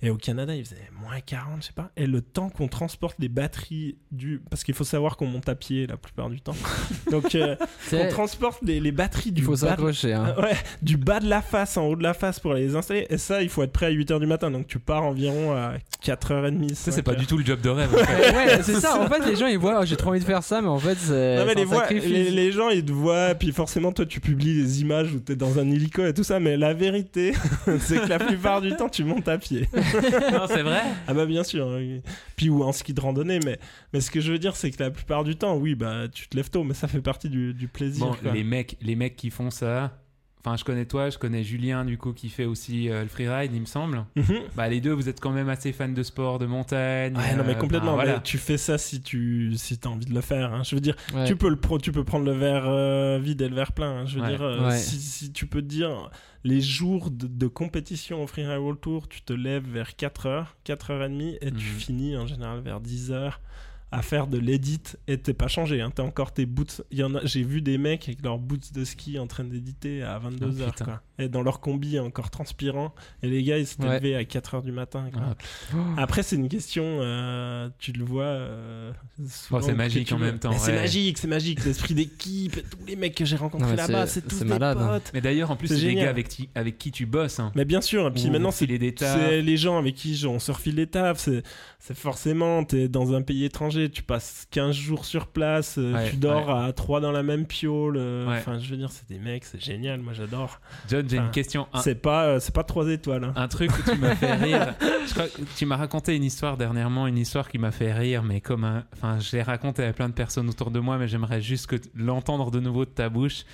Et au Canada, il faisait moins 40, je sais pas. Et le temps qu'on transporte les batteries du. Parce qu'il faut savoir qu'on monte à pied la plupart du temps. Donc, euh, on transporte les, les batteries du Il faut bas de- s'accrocher. Hein. Ouais, du bas de la face en haut de la face pour les installer. Et ça, il faut être prêt à 8h du matin. Donc tu pars environ à 4h30. Ça, c'est pas du tout le job de rêve. en fait. Ouais, c'est ça. En fait, les gens ils voient, oh, j'ai trop envie de faire ça, mais en fait, c'est Non, mais les, voix- les gens ils te voient, puis forcément toi tu publies des images où t'es dans un hélico et tout ça, mais la vérité c'est que la plupart du temps tu montes à pied. non, c'est vrai. Ah bah bien sûr, oui. puis ou en ski de randonnée, mais, mais ce que je veux dire c'est que la plupart du temps, oui, bah tu te lèves tôt, mais ça fait partie du, du plaisir. Bon, quoi. les mecs, les mecs qui font ça. Enfin, je connais toi, je connais Julien du coup qui fait aussi euh, le freeride, il me semble. Mhm. Bah les deux, vous êtes quand même assez fans de sport, de montagne. Ouais, non mais euh, complètement. mais voilà. tu fais ça si tu si as envie de le faire. hein. Je veux dire, Ouais. tu peux le pro, tu peux prendre le verre euh, vide et le verre plein. hein. Je veux Ouais. dire, euh, Ouais. si, si tu peux te dire les jours de, de compétition au Freeride World Tour, tu te lèves vers 4h, 4h30 et tu Mhm. finis en général vers 10h à faire de l'édit et t'es pas changé hein. t'as encore tes boots y en a j'ai vu des mecs avec leurs boots de ski en train d'éditer à 22h Oh, putain. quoi et dans leur combi encore transpirant et les gars ils s'étaient Ouais. levés à 4h du matin quoi. Ah, Oh. Après, c'est une question, euh, tu le vois. euh, Oh, c'est que magique en même temps, C'est magique, c'est magique. L'esprit d'équipe, tous les mecs que j'ai rencontrés là-bas, c'est- tous des malade, hein. potes. Mais d'ailleurs, en plus, C'est génial. gars avec, qui- avec qui tu bosses. hein. Mais bien sûr, et puis maintenant, c'est les gens avec qui on se refile. C'est c'est forcément, t'es dans un pays étranger, tu passes 15 jours sur place, euh, Ouais, tu dors à 3 dans la même piole. euh, Ouais. Enfin, je veux dire, c'est des mecs, c'est génial, moi j'adore. John, j'ai Enfin, une question. Un, C'est pas, euh, c'est pas 3 étoiles. hein. un truc que tu m'as fait rire. Je crois que tu m'as raconté une histoire dernièrement, une histoire qui m'a fait rire, mais comme un. Enfin, je l'ai raconté à plein de personnes autour de moi, mais j'aimerais juste que t- l'entendre de nouveau de ta bouche.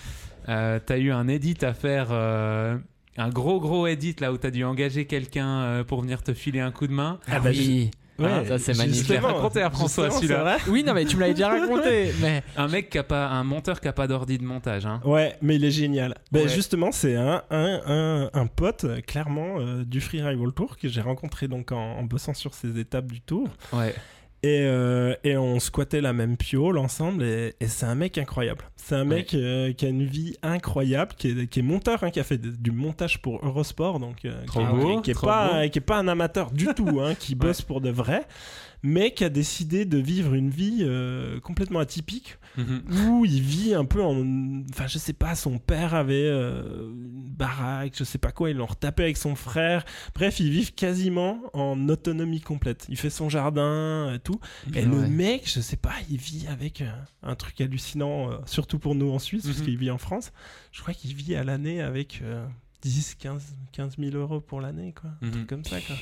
Euh, t'as eu un edit à faire. euh, Un gros gros edit là où t'as dû engager quelqu'un pour venir te filer un coup de main. Ah, bah, oui. Ah, ça, c'est magnifique. Je l'ai raconté à François, celui-là. c'est vrai. Oui, non, mais tu me l'avais déjà raconté. Mais Un mec qui a pas, un monteur qui a pas d'ordi de montage. Hein. Ouais, mais il est génial. Ben Ouais. justement, c'est un, un, un, un pote, euh, clairement, euh, du Freeride World Tour que j'ai rencontré donc en, en bossant sur ces étapes du tour. Ouais. Et, euh, et on squattait la même piole ensemble. Et, et c'est un mec incroyable. C'est un mec euh, qui a une vie incroyable, qui est, qui est monteur, hein, qui a fait du montage pour Eurosport. Donc, euh, beau, est pas, qui est pas un amateur du tout, hein, qui bosse pour de vrai. Mais qui a décidé de vivre une vie euh, complètement atypique Mhm. où il vit un peu en. Enfin, je sais pas, son père avait euh, une baraque, je sais pas quoi, ils l'ont retapé avec son frère. Bref, ils vivent quasiment en autonomie complète. Il fait son jardin et tout. Et le Ouais. mec, je sais pas, il vit avec euh, un truc hallucinant, euh, surtout pour nous en Suisse, parce Mhm. qu'il vit en France. Je crois qu'il vit à l'année avec euh, 10, 15, 15 000 euros pour l'année, quoi. Un Mhm. truc comme ça, quoi.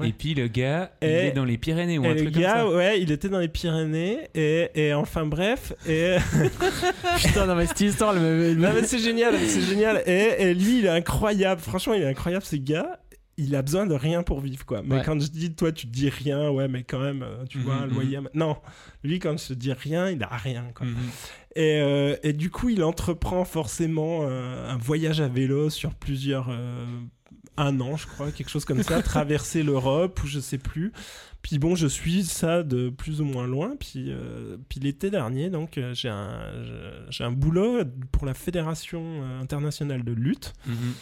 Ouais. Et puis le gars, il Et- est dans les Pyrénées ou un le truc comme gars, ça. ouais, il était dans les Pyrénées, et, et enfin bref, et. putain, non, mais cette histoire, me- Non mais c'est génial, c'est génial. Et, et lui, il est incroyable. Franchement, il est incroyable, ce gars. Il a besoin de rien pour vivre, quoi. Mais Ouais. quand je dis, toi, tu te dis rien, ouais, mais quand même, euh, tu Mhm, vois, un mhm. loyer. Non, lui, quand je te dis rien, il a rien, quoi. Mhm. Et, euh, et du coup, il entreprend forcément euh, un voyage à vélo sur plusieurs. euh, un an, je crois, quelque chose comme ça, traverser l'Europe ou je sais plus. Puis bon, je suis ça de plus ou moins loin. Puis, euh, puis l'été dernier, donc, euh, j'ai un, j'ai un boulot pour la Fédération euh, internationale de lutte Mhm.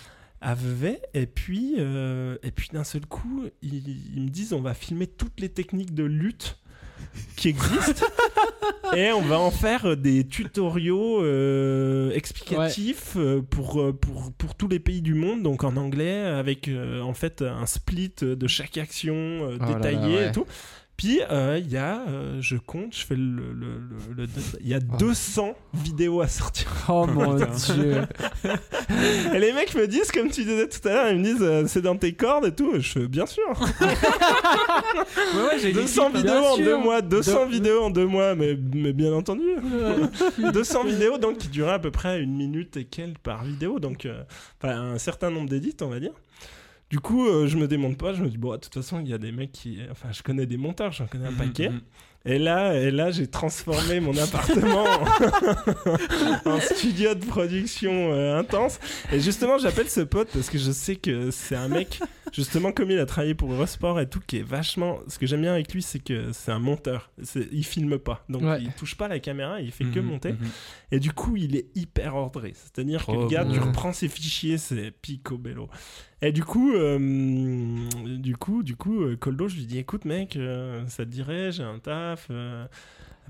à Vevey. Et puis, euh, et puis d'un seul coup, ils, ils me disent on va filmer toutes les techniques de lutte qui existent et on va en faire euh, des tutoriaux euh, explicatifs euh, pour, pour, pour tous les pays du monde, donc en anglais, avec euh, en fait un split de chaque action euh, Oh là là, détaillé ouais. et tout. Puis euh, il y a, euh, je compte, je fais le, il y a Oh. 200 vidéos à sortir. Oh mon dieu. Et les mecs me disent, comme tu disais tout à l'heure, ils me disent euh, c'est dans tes cordes et tout. Je fais bien sûr. Ouais, ouais, j'ai 200 bien vidéos en deux mois, 200 De- vidéos en deux mois, mais, mais bien entendu. 200 vidéos donc qui duraient à peu près une minute et quelques par vidéo, donc un certain nombre d'édits, on va dire. Du coup, euh, je me démonte pas, je me dis, bon, de toute façon, il y a des mecs qui. Enfin, je connais des monteurs, j'en connais un paquet. Mhm. Et là, et là j'ai transformé mon appartement en, en studio de production euh, intense. Et justement, j'appelle ce pote parce que je sais que c'est un mec justement, comme il a travaillé pour Eurosport et tout, qui est vachement. Ce que j'aime bien avec lui, c'est que c'est un monteur. Il filme pas. Donc, Ouais. il touche pas la caméra, il fait que Mhm, monter. mhm. Et du coup, il est hyper ordré. C'est-à-dire que le gars, tu reprends ses fichiers, c'est picobello. Et du coup, euh, du coup, du coup, euh, Coldo, je lui dis, écoute, mec, euh, ça te dirait, j'ai un taf,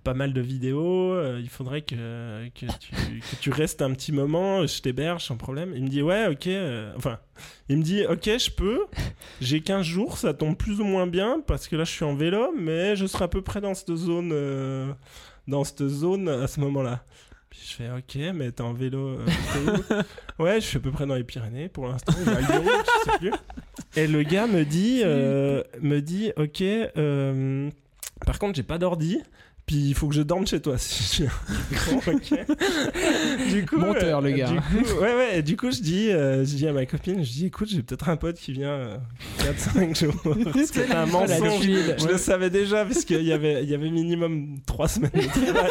pas mal de vidéos, il faudrait que, que, tu, restes un petit moment, je t'héberge sans problème. Il me dit, ouais, ok, enfin, il me dit, ok, je peux, j'ai 15 jours, ça tombe plus ou moins bien, parce que là, je suis en vélo, mais je serai à peu près dans cette zone, dans cette zone à ce moment-là. Puis je fais ok, mais t'es en vélo. euh, ouais, je suis à peu près dans les Pyrénées pour l'instant. je sais plus. Et le gars me dit, euh, me dit ok. euh, par contre, j'ai pas d'ordi. Puis il faut que je dorme chez toi si je viens. Bon, ok. Du coup, Monteur, le euh, gars. Du coup, ouais, ouais. Du coup, je dis, euh, je dis à ma copine, je dis, écoute, j'ai peut-être un pote qui vient euh, 4-5 jours. T'as un mensonge. Je le savais déjà parce qu'il y avait, il y avait minimum 3 semaines de travail.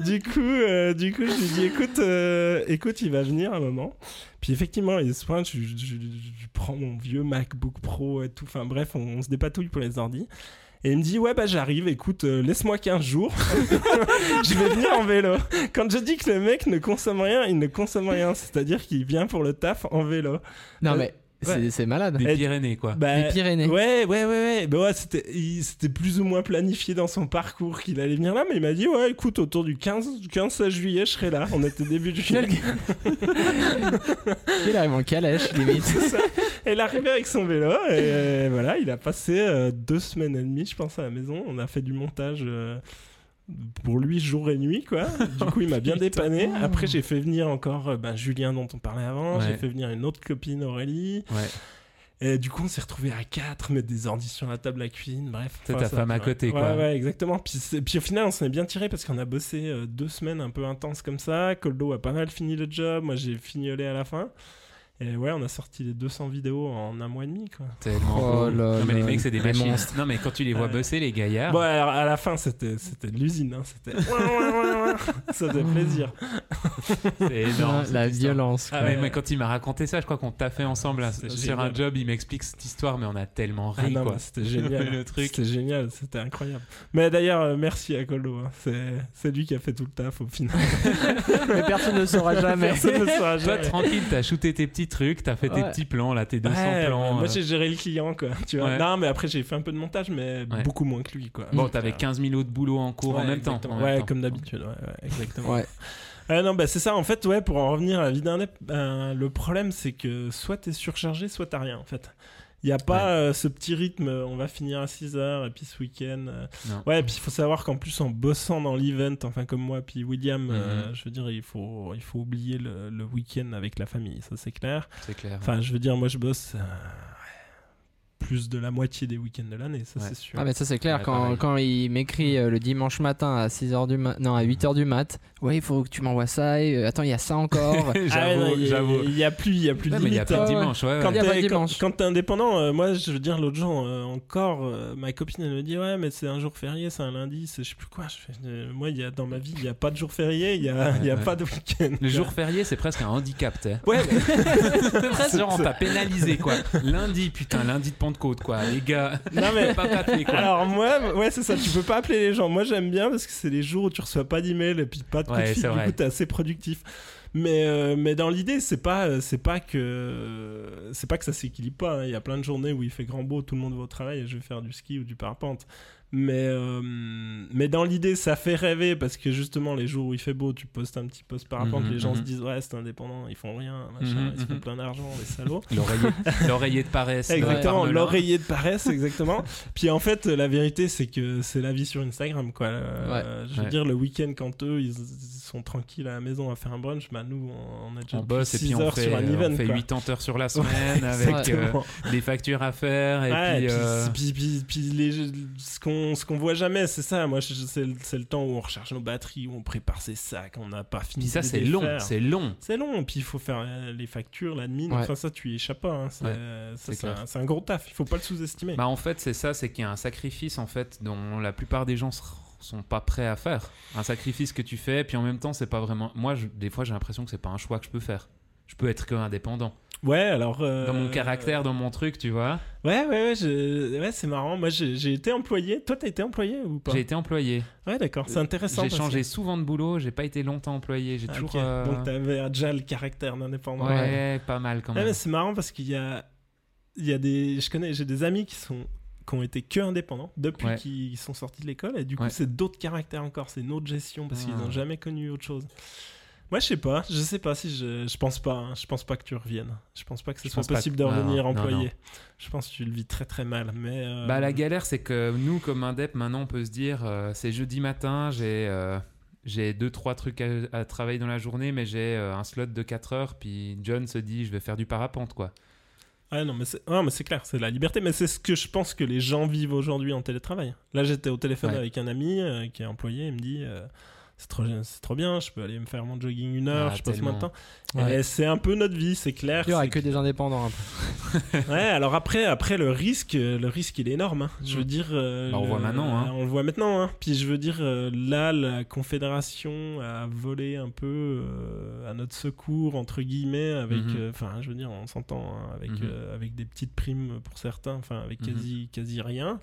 du coup, euh, du coup, je lui dis écoute, euh, écoute, il va venir un moment. Puis effectivement, il se pointe, je, je- je- je prends mon vieux MacBook Pro et tout. Enfin bref, on, on se dépatouille pour les ordi. Et il me dit ouais bah j'arrive, écoute, euh, laisse-moi 15 jours, je vais venir en vélo. Quand je dis que le mec ne consomme rien, il ne consomme rien, c'est-à-dire qu'il vient pour le taf en vélo. Non, Euh, mais ouais. c'est malade. Des Et- Pyrénées, quoi. Bah, Les Pyrénées. Ouais, ouais, ouais, ouais. Bah ouais, c'était, plus ou moins planifié dans son parcours qu'il allait venir là, mais il m'a dit, ouais, écoute, autour du 15, 15 juillet, je serai là. On était début de juillet. Il arrive en calèche, limite. C'est ça. Et il est arrivé avec son vélo, et euh, voilà, il a passé euh, deux semaines et demie, je pense, à la maison. On a fait du montage. euh, pour lui jour et nuit quoi du coup il m'a bien dépanné après j'ai fait venir encore euh, ben, Julien dont on parlait avant j'ai Ouais. fait venir une autre copine Aurélie Ouais. et du coup, on s'est retrouvés à 4, mettre des ordi sur la table à cuisine, bref. C'est ta femme à ouais. côté, Ouais, quoi. Ouais, exactement. Puis, puis au final, on s'en est bien tiré parce qu'on a bossé euh, deux semaines un peu intenses comme ça. Coldo a pas mal fini le job. Moi, j'ai fignolé à la fin. Et ouais, on a sorti les 200 vidéos en un mois et demi, quoi. Tellement Oh là Non, mais les mecs, c'est des machines. monstres. Non, mais quand tu les vois bosser, les gaillards. Bon, alors, à la fin, c'était, c'était de l'usine. Hein. C'était... ça faisait plaisir. C'est énorme. La violence. Ah quoi. ouais, mais quand il m'a raconté ça, je crois qu'on t'a fait ensemble là, C'était sur un job, il m'explique cette histoire, mais on a tellement Ah ri non, quoi. c'était génial. Le truc. C'était génial, c'était incroyable. Mais d'ailleurs, euh, merci à Coldo. hein. C'est, c'est lui qui a fait tout le taf au final. Mais personne ne saura jamais. Personne ne saura Toi, jamais. tranquille, t'as shooté tes petits trucs, t'as fait tes petits plans là, tes 200 Ouais, plans. Moi, euh. j'ai géré le client, quoi. Tu vois. Ouais. Non, mais après, j'ai fait un peu de montage, mais Ouais. beaucoup moins que lui, quoi. Bon, t'avais 15 000 autres boulots en cours en même temps. même Ouais, temps. comme d'habitude. Ouais, ouais, exactement. Ouais. Euh, non, bah c'est ça. En fait, ouais, pour en revenir à la vie d'un ép, euh, le problème, c'est que soit t'es surchargé, soit t'as rien, en fait. Il n'y a pas euh, ce petit rythme, euh, on va finir à 6 heures, et puis ce week-end. euh. Ouais, puis il faut savoir qu'en plus, en bossant dans l'event, enfin comme moi, puis William, euh, Mhm. je veux dire, il faut, il faut oublier le, le week-end avec la famille, ça c'est clair. C'est clair. Enfin, je veux dire, moi je bosse euh, plus de la moitié des week-ends de l'année, ça Ouais. c'est sûr. Ah mais ça c'est clair Ouais, quand, quand il m'écrit euh, le dimanche matin à 6h du mat non à 8h du mat ouais il faut que tu m'envoies ça et, euh, attends il y a ça encore Ah ouais, j'avoue, il y j'avoue. Y a plus, il y a plus de il y a pas de dimanche, ouais. Quand Il y a pas de t'es quand, dimanche. quand t'es indépendant, euh, moi je veux dire l'autre jour euh, encore, euh, ma copine elle me dit ouais mais c'est un jour férié, c'est un lundi, c'est je sais plus quoi. Je fais, euh, moi il y a dans ma vie il y a pas de jour férié, il y a, il y a Ouais. pas de week-end. Le jour férié, c'est presque un handicap, tu sais. Ouais. C'est presque genre on t'a pénalisé, quoi. Lundi, putain, lundi de Pentecôte, quoi. Les gars, non mais pas quoi. Alors moi, ouais c'est ça, tu peux pas appeler les gens. Moi j'aime bien parce que c'est les jours où tu reçois pas d'email et puis pas de coup Ouais, de fil, du vrai. coup t'es assez productif. Mais, euh, mais dans l'idée, c'est pas, euh, c'est pas que, c'est pas que ça s'équilibre pas. hein. Il y a plein de journées où il fait grand beau, tout le monde va au travail et je vais faire du ski ou du parapente. Mais, euh, mais dans l'idée, ça fait rêver parce que justement, les jours où il fait beau, tu postes un petit post parapente, Mhm, les gens mhm. se disent ouais, c'est indépendant, ils font rien, machin, Mhm, ils se font mhm. plein d'argent, les salauds. L'oreiller, l'oreiller de paresse. Exactement, l'oreiller de paresse, exactement. Puis en fait, la vérité, c'est que c'est la vie sur Instagram, quoi. Euh, Je veux Ouais. dire, le week-end, quand eux, ils, ils sont tranquilles à la maison à faire un brunch, bah nous, on, a déjà On bosse et 6 puis on heures fait, sur un event, on fait quoi. 80 heures sur la semaine Ouais, avec euh, des factures à faire et puis, euh, puis, puis- puis les, ce qu'on ce qu'on voit jamais, c'est ça. Moi, c'est le- temps où on recharge nos batteries, où on prépare ses sacs, on n'a pas fini. puis ça c'est long, c'est long. C'est long, puis il faut faire euh, les factures, l'admin. Ouais. Enfin, ça, tu y échappes pas. hein. C'est Ouais, ça, c'est un, gros taf. Il faut pas le sous-estimer. Bah en fait c'est ça, c'est qu'il y a un sacrifice en fait dont la plupart des gens sont pas prêts à faire. Un sacrifice que tu fais, puis en même temps c'est pas vraiment. Moi je- des fois j'ai l'impression que c'est pas un choix que je peux faire. Je peux être que indépendant. Ouais, alors. euh, Dans mon caractère, dans mon truc, tu vois. Ouais, ouais, ouais, je- ouais c'est marrant. Moi, j'ai été employé. Toi, t'as été employé ou pas? J'ai été employé. Ouais, d'accord, c'est intéressant. J'ai changé souvent de boulot, j'ai pas été longtemps employé. J'ai Ah, toujours. euh, Donc, t'avais déjà le caractère d'indépendant. Ouais, pas mal quand Ouais, même. mais c'est marrant parce qu'il y a, il y a des, je connais, j'ai des amis qui sont, qui ont été que indépendants depuis Ouais. qu'ils sont sortis de l'école et du coup Ouais. c'est d'autres caractères encore, c'est une autre gestion parce qu'ils Ah. n'ont jamais connu autre chose. Moi je sais pas, je sais pas si je, je pense pas, hein. je pense pas que tu reviennes, je pense pas que ce Je soit possible que- de revenir non, employé. non. Je pense que tu le vis très très mal, mais. euh, Bah la galère c'est que nous comme indep maintenant on peut se dire euh, c'est jeudi matin, j'ai euh, j'ai deux trois trucs à, à travailler dans la journée mais j'ai euh, un slot de 4 heures puis John se dit je vais faire du parapente quoi. Ah non, mais c'est c'est clair, c'est la liberté. Mais c'est ce que je pense que les gens vivent aujourd'hui en télétravail. Là, j'étais au téléphone Ouais. avec un ami qui est employé. Il me dit c'est trop, c'est trop bien, je peux aller me faire mon jogging une heure, Ah, je passe moins de temps. Ouais. C'est un peu notre vie, c'est clair. Il y aura que des indépendants un peu. Ouais, alors après, après le risque, le risque il est énorme. hein. Je veux Mm. dire, euh, Bah, on le- voit maintenant, hein. On le voit maintenant. hein. Puis je veux dire, euh, là, la Confédération a volé un peu euh, à notre secours entre guillemets, avec, Mhm. euh, enfin, je veux dire, on s'entend hein, avec Mhm. euh, avec des petites primes pour certains, enfin, avec Mhm. quasi quasi rien.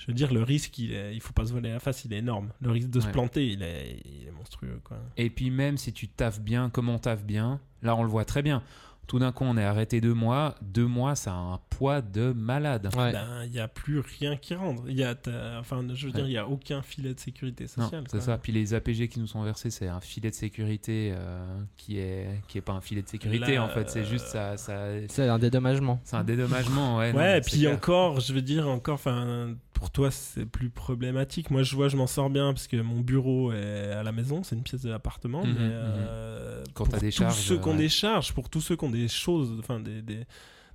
Je veux dire, le risque, il, est, il faut pas se voler la face, il est énorme. Le risque de se Ouais. planter, il est, il est monstrueux, quoi. Et puis même si tu taffes bien, comme on taffe bien, là on le voit très bien. Tout d'un coup on est arrêté deux mois, deux mois ça a un poids de malade. Ouais. Ben, il y a plus rien qui rentre. Il y a, ta- enfin, je veux dire, il y a aucun filet de sécurité Non, sociale. c'est ça. Puis les APG qui nous sont versés, c'est un filet de sécurité euh, qui est qui est pas un filet de sécurité Là, en fait. C'est euh, juste ça, ça C'est un dédommagement. c'est un dédommagement. Ouais. non, Ouais, et puis clair. encore, je veux dire, encore, enfin, pour toi, c'est plus problématique. Moi, je vois, je m'en sors bien parce que mon bureau est à la maison, c'est une pièce de l'appartement. Mhm, mais mhm. euh, Quand pour t'as des tous charges, ceux qui ont ouais. des charges, pour tous ceux qui ont des choses, enfin, des, des-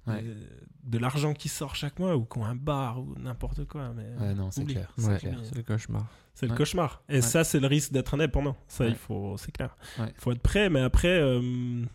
Ouais. des- de l'argent qui sort chaque mois ou qui ont un bar ou n'importe quoi. Mais Ouais, non, c'est clair. C'est Ouais, le cauchemar. C'est le cauchemar. Et Ouais. ça, c'est le risque d'être indépendant. Ça, Ouais. il faut, c'est clair. Ouais. Il faut être prêt. Mais après, euh,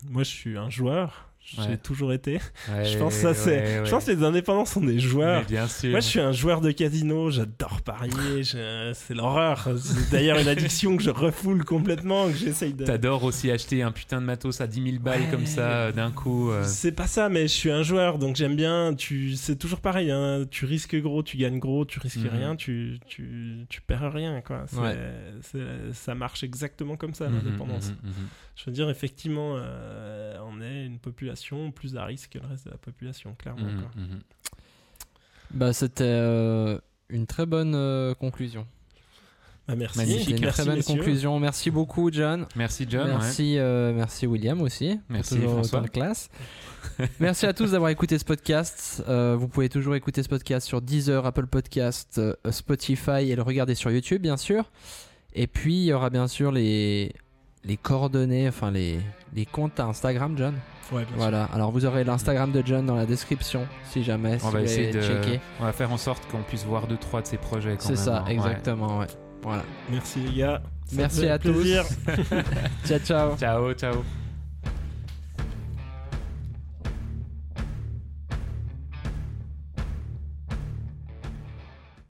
moi, je suis un joueur. J'ai Ouais. toujours été. Ouais, je pense que ça, c'est. Je pense que les indépendants sont des joueurs. Bien sûr. Moi, je suis un joueur de casino, j'adore parier, je- c'est l'horreur. C'est d'ailleurs une addiction que je refoule complètement, que j'essaye de. T'adores aussi acheter un putain de matos à 10 000 balles comme ça euh, d'un coup. euh. C'est pas ça, mais je suis un joueur, donc j'aime bien. Tu, c'est toujours pareil. Hein. Tu risques gros, tu gagnes gros, tu risques Mhm. rien, tu, tu, tu perds rien, quoi. C'est- Ouais. c'est- ça marche exactement comme ça, Mhm, l'indépendance. mhm. Je veux dire, effectivement, euh, on est une population plus à risque que le reste de la population, clairement. Mhm, quoi. mhm. Bah, c'était euh, une très bonne euh, conclusion. Bah, merci. Magnifique. C'était une merci, très bonne messieurs. conclusion. Merci beaucoup, John. Merci John. ouais. Merci, euh, merci William aussi. Merci, François. de classe. merci à tous d'avoir écouté ce podcast. Euh, vous pouvez toujours écouter ce podcast sur Deezer, Apple Podcast, euh, Spotify et le regarder sur YouTube, bien sûr. Et puis il y aura bien sûr les les coordonnées, enfin les les comptes Instagram, John. Ouais, bien sûr. Voilà. Alors vous aurez l'Instagram de John dans la description, si jamais. si On va vous essayer de. checker. On va faire en sorte qu'on puisse voir deux trois de ses projets. quand C'est ça, hein. Exactement. Ouais. Voilà. Merci les gars. Ça Merci à tous. ciao, ciao. Ciao, ciao.